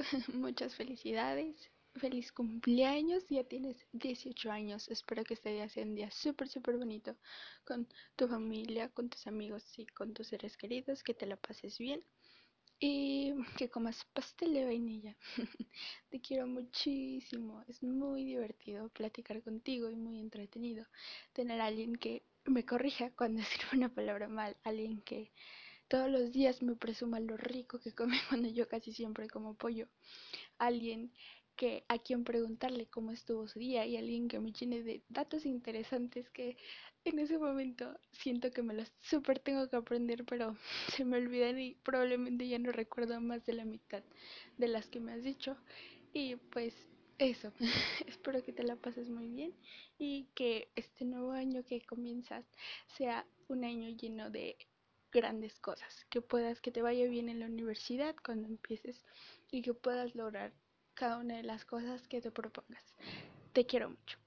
muchas felicidades. Feliz cumpleaños, ya tienes 18 años. Espero que este día sea un día súper, súper bonito con tu familia, con tus amigos y con tus seres queridos. Que te la pases bien y que comas pastel de vainilla. te quiero muchísimo. Es muy divertido platicar contigo y muy entretenido tener a alguien que me corrija cuando escribo una palabra mal, alguien que todos los días me presuma lo rico que come cuando yo casi siempre como pollo. Alguien que a quien preguntarle cómo estuvo su día y alguien que me llene de datos interesantes que en ese momento siento que me los súper tengo que aprender, pero se me olvidan y probablemente ya no recuerdo más de la mitad de las que me has dicho. Y pues eso, espero que te la pases muy bien y que este nuevo año que comienzas sea un año lleno de grandes cosas, que puedas, que te vaya bien en la universidad cuando empieces y que puedas lograr cada una de las cosas que te propongas. Te quiero mucho.